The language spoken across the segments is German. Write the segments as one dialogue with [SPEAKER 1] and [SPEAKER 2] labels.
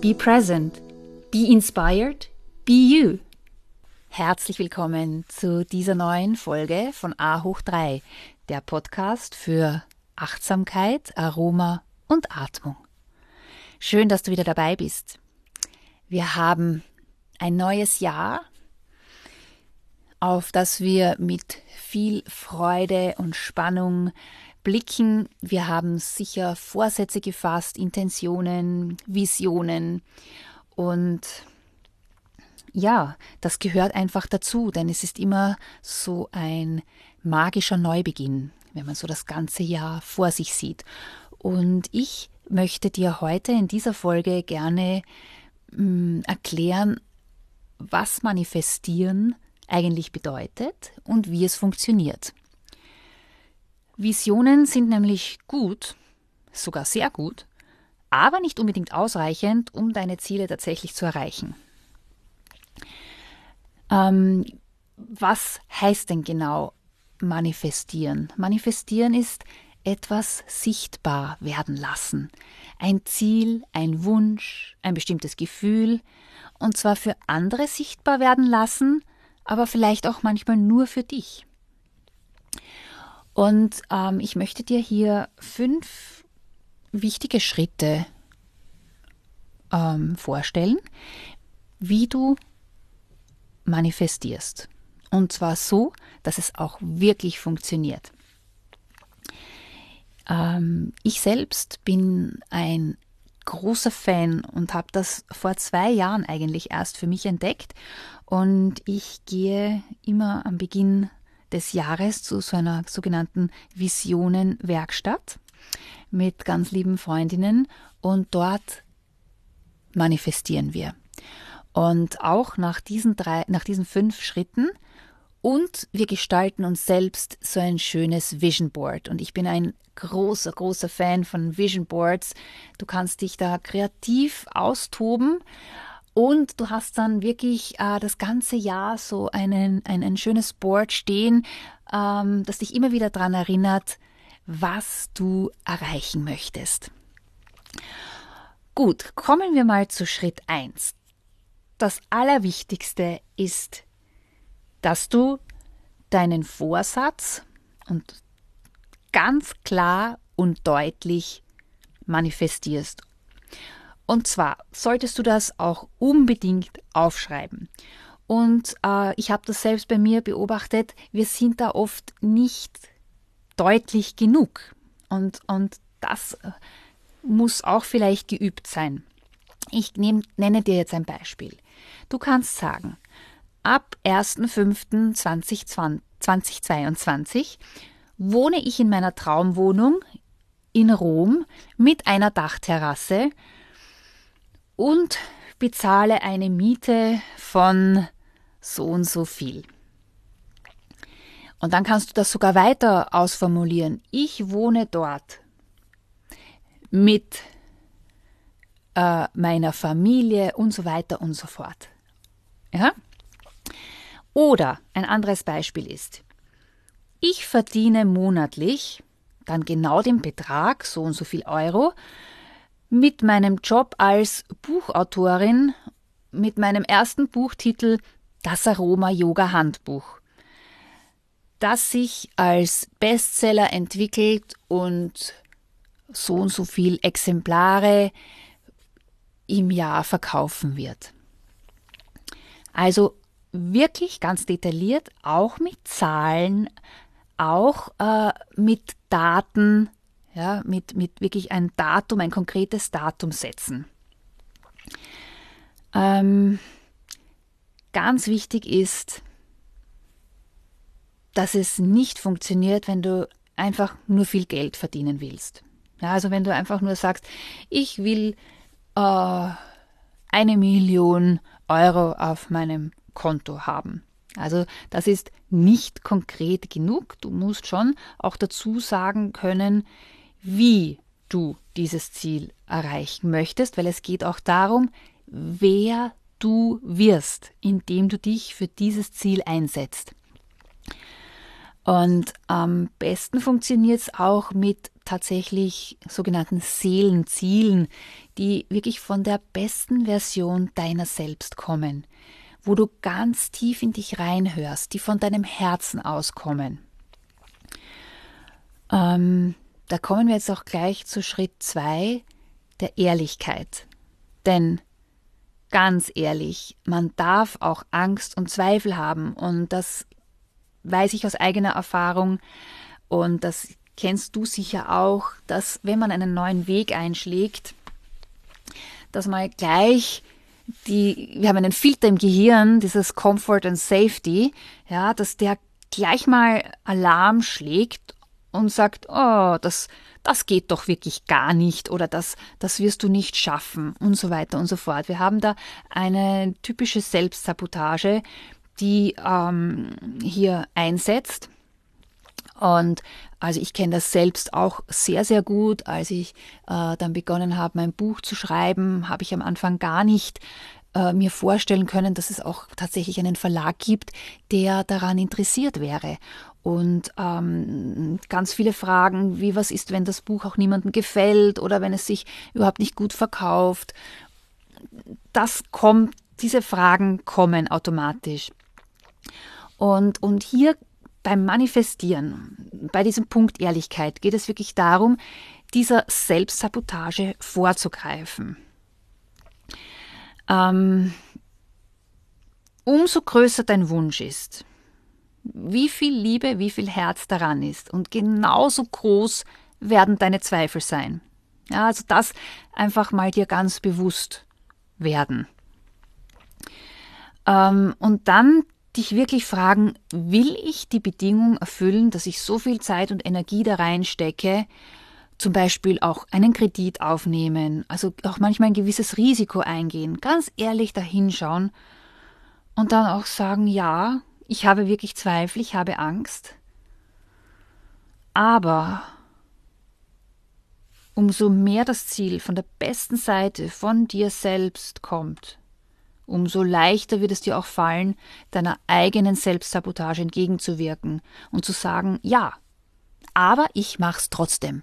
[SPEAKER 1] be present, be inspired, be you. Herzlich willkommen zu dieser neuen Folge von A hoch 3, der Podcast für Achtsamkeit, Aroma und Atmung. Schön, dass du wieder dabei bist. Wir haben ein neues Jahr, auf das wir mit viel Freude und Spannung blicken. Wir haben sicher Vorsätze gefasst, Intentionen, Visionen und ja, das gehört einfach dazu, denn es ist immer so ein magischer Neubeginn, wenn man so das ganze Jahr vor sich sieht. Und ich möchte dir heute in dieser Folge gerne mh, mm, erklären, was manifestieren eigentlich bedeutet und wie es funktioniert. Visionen sind nämlich gut, sogar sehr gut, aber nicht unbedingt ausreichend, um deine Ziele tatsächlich zu erreichen. Ähm, was heißt denn genau manifestieren? Manifestieren ist etwas sichtbar werden lassen. Ein Ziel, ein Wunsch, ein bestimmtes Gefühl, und zwar für andere sichtbar werden lassen, aber vielleicht auch manchmal nur für dich. Und ähm, ich möchte dir hier fünf wichtige Schritte ähm, vorstellen, wie du manifestierst. Und zwar so, dass es auch wirklich funktioniert. Ähm, ich selbst bin ein großer Fan und habe das vor zwei Jahren eigentlich erst für mich entdeckt. Und ich gehe immer am Beginn des Jahres zu so einer sogenannten Visionen-Werkstatt mit ganz lieben Freundinnen und dort manifestieren wir. Und auch nach diesen drei, nach diesen fünf Schritten und wir gestalten uns selbst so ein schönes Vision Board. Und ich bin ein großer, großer Fan von Vision Boards. Du kannst dich da kreativ austoben und du hast dann wirklich äh, das ganze Jahr so einen, ein, ein schönes Board stehen, ähm, das dich immer wieder daran erinnert, was du erreichen möchtest. Gut, kommen wir mal zu Schritt 1. Das Allerwichtigste ist dass du deinen Vorsatz und ganz klar und deutlich manifestierst. Und zwar solltest du das auch unbedingt aufschreiben. Und äh, ich habe das selbst bei mir beobachtet, wir sind da oft nicht deutlich genug. Und, und das äh, muss auch vielleicht geübt sein. Ich nehm, nenne dir jetzt ein Beispiel. Du kannst sagen, Ab 1.5.2022 wohne ich in meiner Traumwohnung in Rom mit einer Dachterrasse und bezahle eine Miete von so und so viel. Und dann kannst du das sogar weiter ausformulieren. Ich wohne dort mit äh, meiner Familie und so weiter und so fort. Ja? Oder ein anderes Beispiel ist, ich verdiene monatlich dann genau den Betrag, so und so viel Euro, mit meinem Job als Buchautorin, mit meinem ersten Buchtitel Das Aroma Yoga Handbuch, das sich als Bestseller entwickelt und so und so viel Exemplare im Jahr verkaufen wird. Also wirklich ganz detailliert, auch mit Zahlen, auch äh, mit Daten, ja, mit, mit wirklich ein Datum, ein konkretes Datum setzen. Ähm, ganz wichtig ist, dass es nicht funktioniert, wenn du einfach nur viel Geld verdienen willst. Ja, also wenn du einfach nur sagst, ich will äh, eine Million Euro auf meinem Konto haben. Also das ist nicht konkret genug. Du musst schon auch dazu sagen können, wie du dieses Ziel erreichen möchtest, weil es geht auch darum, wer du wirst, indem du dich für dieses Ziel einsetzt. Und am besten funktioniert es auch mit tatsächlich sogenannten Seelenzielen, die wirklich von der besten Version deiner selbst kommen, wo du ganz tief in dich reinhörst, die von deinem Herzen auskommen. Ähm, da kommen wir jetzt auch gleich zu Schritt 2 der Ehrlichkeit. Denn ganz ehrlich, man darf auch Angst und Zweifel haben und das weiß ich aus eigener Erfahrung und das kennst du sicher auch, dass wenn man einen neuen Weg einschlägt, dass man gleich die, wir haben einen Filter im Gehirn, dieses Comfort and Safety, ja, dass der gleich mal Alarm schlägt und sagt, oh, das, das geht doch wirklich gar nicht oder das, das wirst du nicht schaffen und so weiter und so fort. Wir haben da eine typische Selbstsabotage, die ähm, hier einsetzt. Und also ich kenne das selbst auch sehr, sehr gut. Als ich äh, dann begonnen habe, mein Buch zu schreiben, habe ich am Anfang gar nicht äh, mir vorstellen können, dass es auch tatsächlich einen Verlag gibt, der daran interessiert wäre. Und ähm, ganz viele Fragen, wie was ist, wenn das Buch auch niemandem gefällt oder wenn es sich überhaupt nicht gut verkauft. Das kommt, diese Fragen kommen automatisch. Und, und hier beim Manifestieren, bei diesem Punkt Ehrlichkeit, geht es wirklich darum, dieser Selbstsabotage vorzugreifen. Ähm, umso größer dein Wunsch ist, wie viel Liebe, wie viel Herz daran ist und genauso groß werden deine Zweifel sein. Ja, also das einfach mal dir ganz bewusst werden. Ähm, und dann dich wirklich fragen, will ich die Bedingung erfüllen, dass ich so viel Zeit und Energie da reinstecke, zum Beispiel auch einen Kredit aufnehmen, also auch manchmal ein gewisses Risiko eingehen, ganz ehrlich dahinschauen und dann auch sagen, ja, ich habe wirklich Zweifel, ich habe Angst, aber umso mehr das Ziel von der besten Seite von dir selbst kommt, umso leichter wird es dir auch fallen, deiner eigenen Selbstsabotage entgegenzuwirken und zu sagen, ja, aber ich mach's trotzdem.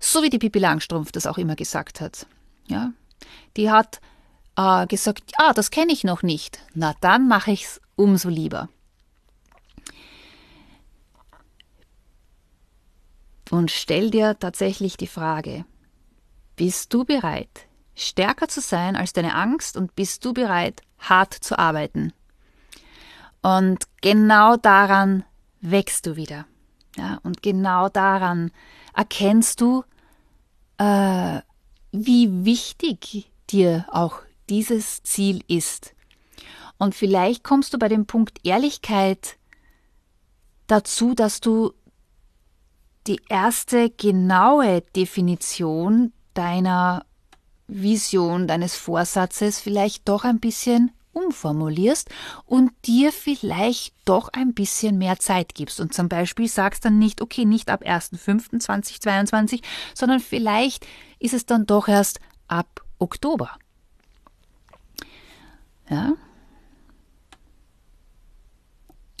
[SPEAKER 1] So wie die Pippi Langstrumpf das auch immer gesagt hat. Ja, die hat äh, gesagt, ja, das kenne ich noch nicht. Na dann mache ich's umso lieber. Und stell dir tatsächlich die Frage, bist du bereit, stärker zu sein als deine Angst und bist du bereit, hart zu arbeiten. Und genau daran wächst du wieder. Ja, und genau daran erkennst du, äh, wie wichtig dir auch dieses Ziel ist. Und vielleicht kommst du bei dem Punkt Ehrlichkeit dazu, dass du die erste genaue Definition deiner Vision deines Vorsatzes vielleicht doch ein bisschen umformulierst und dir vielleicht doch ein bisschen mehr Zeit gibst und zum Beispiel sagst dann nicht, okay, nicht ab 1.5.2022, sondern vielleicht ist es dann doch erst ab Oktober. Ja?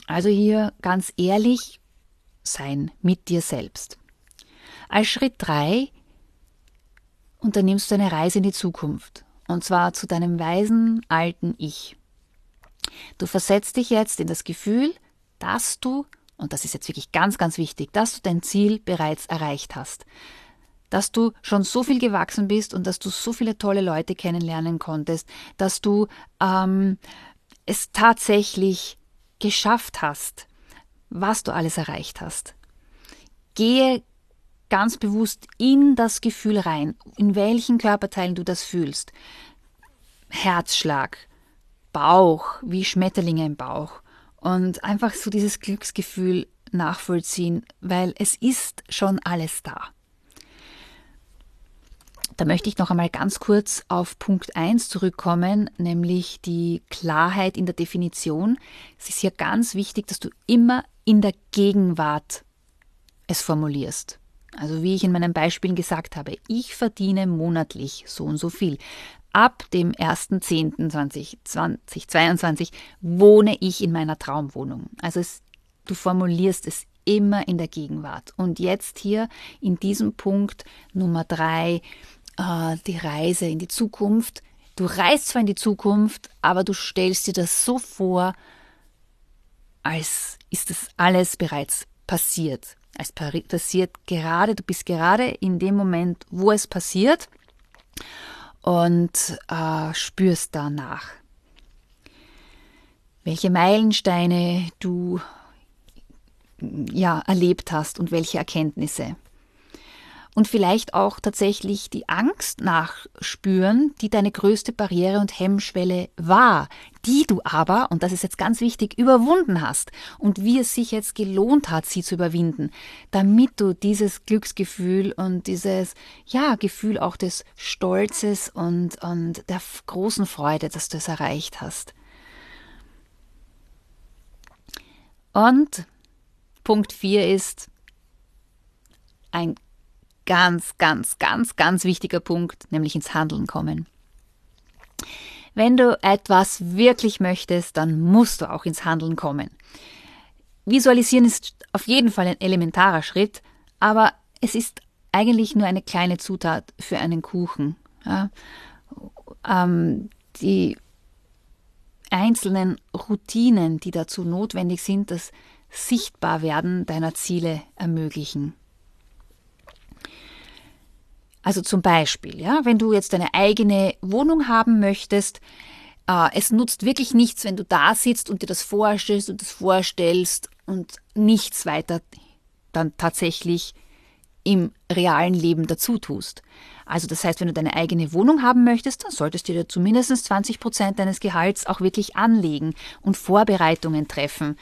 [SPEAKER 1] Also hier ganz ehrlich sein mit dir selbst. Als Schritt 3 unternimmst du eine Reise in die Zukunft. Und zwar zu deinem weisen alten Ich. Du versetzt dich jetzt in das Gefühl, dass du, und das ist jetzt wirklich ganz, ganz wichtig, dass du dein Ziel bereits erreicht hast. dass du schon so viel gewachsen bist und dass du so viele tolle Leute kennenlernen konntest, dass du ähm, es tatsächlich geschafft hast, was du alles erreicht hast. Gehe ganz bewusst in das Gefühl rein, in welchen Körperteilen du das fühlst. Herzschlag, Bauch, wie Schmetterlinge im Bauch. Und einfach so dieses Glücksgefühl nachvollziehen, weil es ist schon alles da. Da möchte ich noch einmal ganz kurz auf Punkt 1 zurückkommen, nämlich die Klarheit in der Definition. Es ist hier ganz wichtig, dass du immer in der Gegenwart es formulierst. Also wie ich in meinen Beispielen gesagt habe, ich verdiene monatlich so und so viel. Ab dem 1.10.2022 wohne ich in meiner Traumwohnung. Also es, du formulierst es immer in der Gegenwart. Und jetzt hier in diesem Punkt Nummer drei, äh, die Reise in die Zukunft. Du reist zwar in die Zukunft, aber du stellst dir das so vor, als ist das alles bereits passiert. Es passiert gerade, du bist gerade in dem Moment, wo es passiert und äh, spürst danach. Welche Meilensteine du ja erlebt hast und welche Erkenntnisse und vielleicht auch tatsächlich die Angst nachspüren, die deine größte Barriere und Hemmschwelle war, die du aber, und das ist jetzt ganz wichtig, überwunden hast und wie es sich jetzt gelohnt hat, sie zu überwinden, damit du dieses Glücksgefühl und dieses, ja, Gefühl auch des Stolzes und, und der großen Freude, dass du es erreicht hast. Und Punkt 4 ist ein ganz, ganz, ganz, ganz wichtiger Punkt, nämlich ins Handeln kommen. Wenn du etwas wirklich möchtest, dann musst du auch ins Handeln kommen. Visualisieren ist auf jeden Fall ein elementarer Schritt, aber es ist eigentlich nur eine kleine Zutat für einen Kuchen. Ja? Ähm, die einzelnen Routinen, die dazu notwendig sind, das Sichtbarwerden deiner Ziele ermöglichen. Also zum Beispiel, ja, wenn du jetzt eine eigene Wohnung haben möchtest, äh, es nutzt wirklich nichts, wenn du da sitzt und dir das vorstellst und das vorstellst und nichts weiter dann tatsächlich im realen Leben dazu tust. Also das heißt, wenn du deine eigene Wohnung haben möchtest, dann solltest du dir zumindest 20 Prozent deines Gehalts auch wirklich anlegen und Vorbereitungen treffen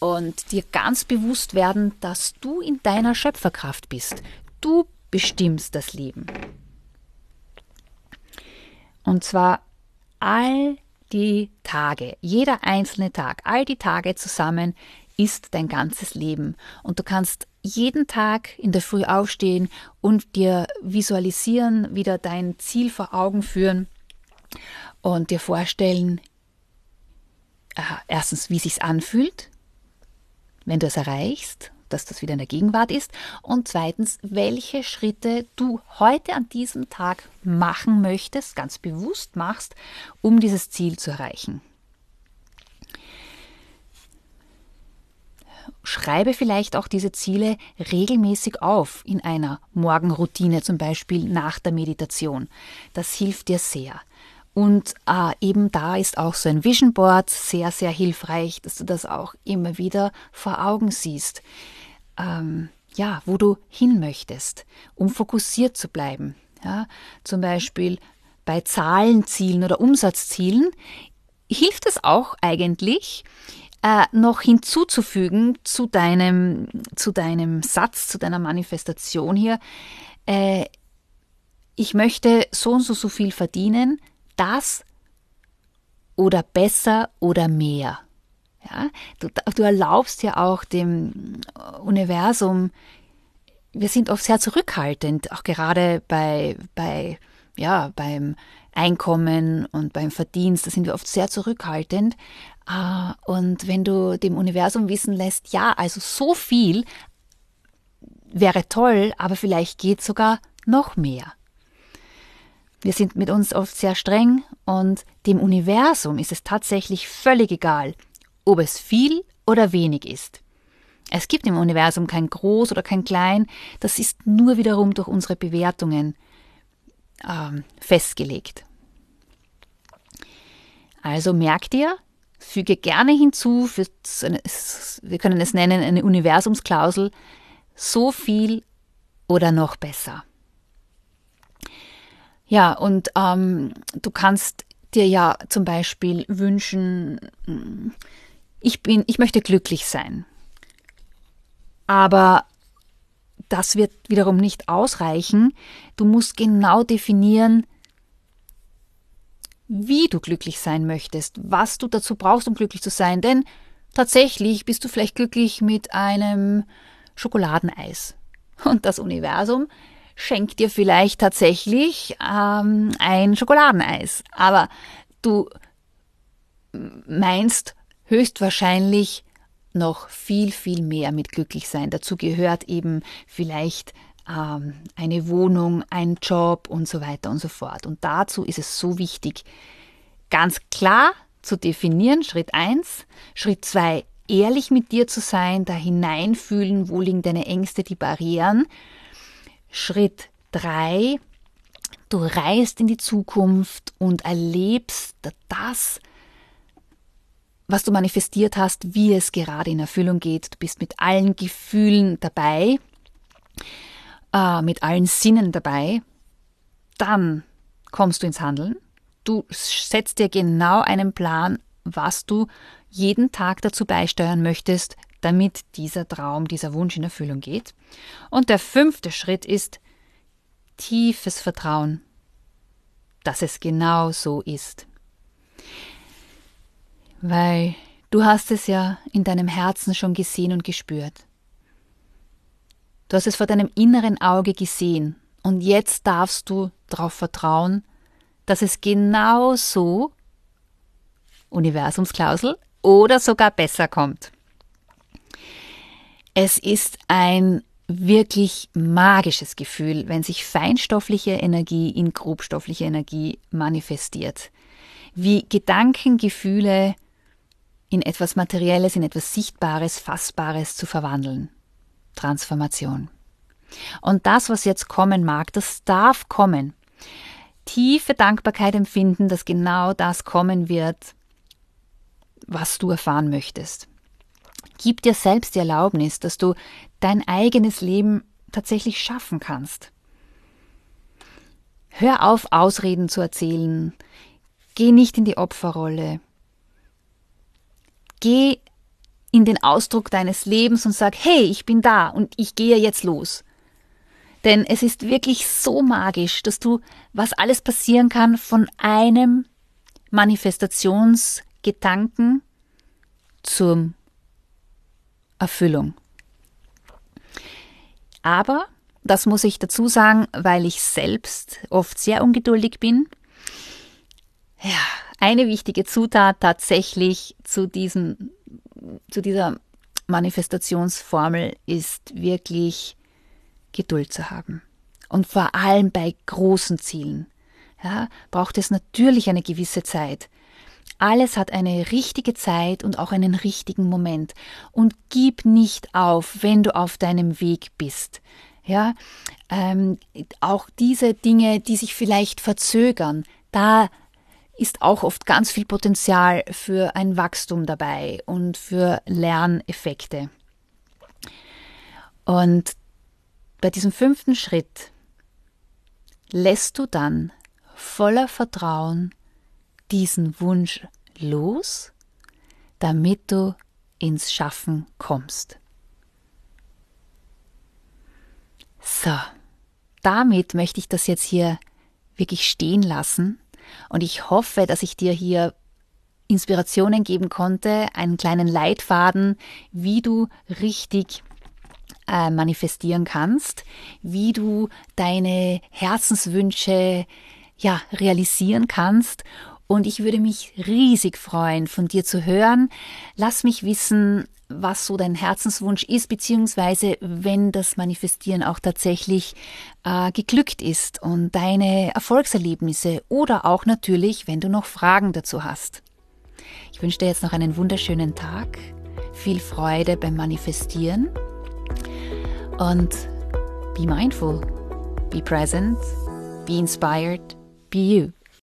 [SPEAKER 1] und dir ganz bewusst werden, dass du in deiner Schöpferkraft bist. Du bestimmst das Leben. Und zwar all die Tage, jeder einzelne Tag, all die Tage zusammen ist dein ganzes Leben. Und du kannst jeden Tag in der Früh aufstehen und dir visualisieren, wieder dein Ziel vor Augen führen und dir vorstellen, äh, erstens, wie sich's anfühlt, wenn du es erreichst dass das wieder in der Gegenwart ist. Und zweitens, welche Schritte du heute an diesem Tag machen möchtest, ganz bewusst machst, um dieses Ziel zu erreichen. Schreibe vielleicht auch diese Ziele regelmäßig auf in einer Morgenroutine, zum Beispiel nach der Meditation. Das hilft dir sehr. Und äh, eben da ist auch so ein Vision Board sehr, sehr hilfreich, dass du das auch immer wieder vor Augen siehst ähm, ja, wo du hin möchtest, um fokussiert zu bleiben. Ja, zum Beispiel bei Zahlenzielen oder Umsatzzielen hilft es auch eigentlich, äh, noch hinzuzufügen zu deinem, zu deinem Satz, zu deiner Manifestation hier, äh, ich möchte so und so, so viel verdienen, das oder besser oder mehr. Ja, du, du erlaubst ja auch dem Universum, wir sind oft sehr zurückhaltend, auch gerade bei, bei, ja, beim Einkommen und beim Verdienst, da sind wir oft sehr zurückhaltend. Ah, und wenn du dem Universum wissen lässt, ja, also so viel wäre toll, aber vielleicht geht sogar noch mehr. Wir sind mit uns oft sehr streng und dem Universum ist es tatsächlich völlig egal, ob es viel oder wenig ist. Es gibt im Universum kein Groß oder kein Klein, das ist nur wiederum durch unsere Bewertungen ähm, festgelegt. Also merkt ihr, füge gerne hinzu, wir können es nennen eine Universumsklausel, so viel oder noch besser. Ja, und ähm, du kannst dir ja zum Beispiel wünschen, hm, ich bin, ich möchte glücklich sein. Aber das wird wiederum nicht ausreichen. Du musst genau definieren, wie du glücklich sein möchtest, was du dazu brauchst, um glücklich zu sein. Denn tatsächlich bist du vielleicht glücklich mit einem Schokoladeneis. Und das Universum schenkt dir vielleicht tatsächlich ähm, ein Schokoladeneis. Aber du meinst höchstwahrscheinlich noch viel, viel mehr mit glücklich sein. Dazu gehört eben vielleicht ähm, eine Wohnung, ein Job und so weiter und so fort. Und dazu ist es so wichtig, ganz klar zu definieren, Schritt 1. Schritt 2, ehrlich mit dir zu sein, da hineinfühlen, wo liegen deine Ängste, die Barrieren. Schritt 3, du reist in die Zukunft und erlebst das, was du manifestiert hast, wie es gerade in Erfüllung geht. Du bist mit allen Gefühlen dabei, äh, mit allen Sinnen dabei. Dann kommst du ins Handeln. Du setzt dir genau einen Plan, was du jeden Tag dazu beisteuern möchtest, damit dieser Traum, dieser Wunsch in Erfüllung geht. Und der fünfte Schritt ist tiefes Vertrauen, dass es genau so ist weil du hast es ja in deinem Herzen schon gesehen und gespürt. Du hast es vor deinem inneren Auge gesehen und jetzt darfst du darauf vertrauen, dass es genau so, Universumsklausel, oder sogar besser kommt. Es ist ein wirklich magisches Gefühl, wenn sich feinstoffliche Energie in grobstoffliche Energie manifestiert. Wie Gedanken, Gefühle, in etwas Materielles, in etwas Sichtbares, Fassbares zu verwandeln. Transformation. Und das, was jetzt kommen mag, das darf kommen. Tiefe Dankbarkeit empfinden, dass genau das kommen wird, was du erfahren möchtest. Gib dir selbst die Erlaubnis, dass du dein eigenes Leben tatsächlich schaffen kannst. Hör auf, Ausreden zu erzählen. Geh nicht in die Opferrolle. Geh in den Ausdruck deines Lebens und sag, hey, ich bin da und ich gehe jetzt los. Denn es ist wirklich so magisch, dass du, was alles passieren kann, von einem Manifestationsgedanken zur Erfüllung. Aber, das muss ich dazu sagen, weil ich selbst oft sehr ungeduldig bin, ja, eine wichtige Zutat tatsächlich zu diesem, zu dieser Manifestationsformel ist wirklich Geduld zu haben. Und vor allem bei großen Zielen ja, braucht es natürlich eine gewisse Zeit. Alles hat eine richtige Zeit und auch einen richtigen Moment. Und gib nicht auf, wenn du auf deinem Weg bist. Ja, ähm, auch diese Dinge, die sich vielleicht verzögern, da ist auch oft ganz viel Potenzial für ein Wachstum dabei und für Lerneffekte. Und bei diesem fünften Schritt lässt du dann voller Vertrauen diesen Wunsch los, damit du ins Schaffen kommst. So, damit möchte ich das jetzt hier wirklich stehen lassen und ich hoffe, dass ich dir hier Inspirationen geben konnte, einen kleinen Leitfaden, wie du richtig äh, manifestieren kannst, wie du deine Herzenswünsche ja realisieren kannst und ich würde mich riesig freuen, von dir zu hören. Lass mich wissen, was so dein Herzenswunsch ist, beziehungsweise wenn das Manifestieren auch tatsächlich äh, geglückt ist und deine Erfolgserlebnisse oder auch natürlich, wenn du noch Fragen dazu hast. Ich wünsche dir jetzt noch einen wunderschönen Tag. viel Freude beim Manifestieren und be mindful, be present, be inspired, be you.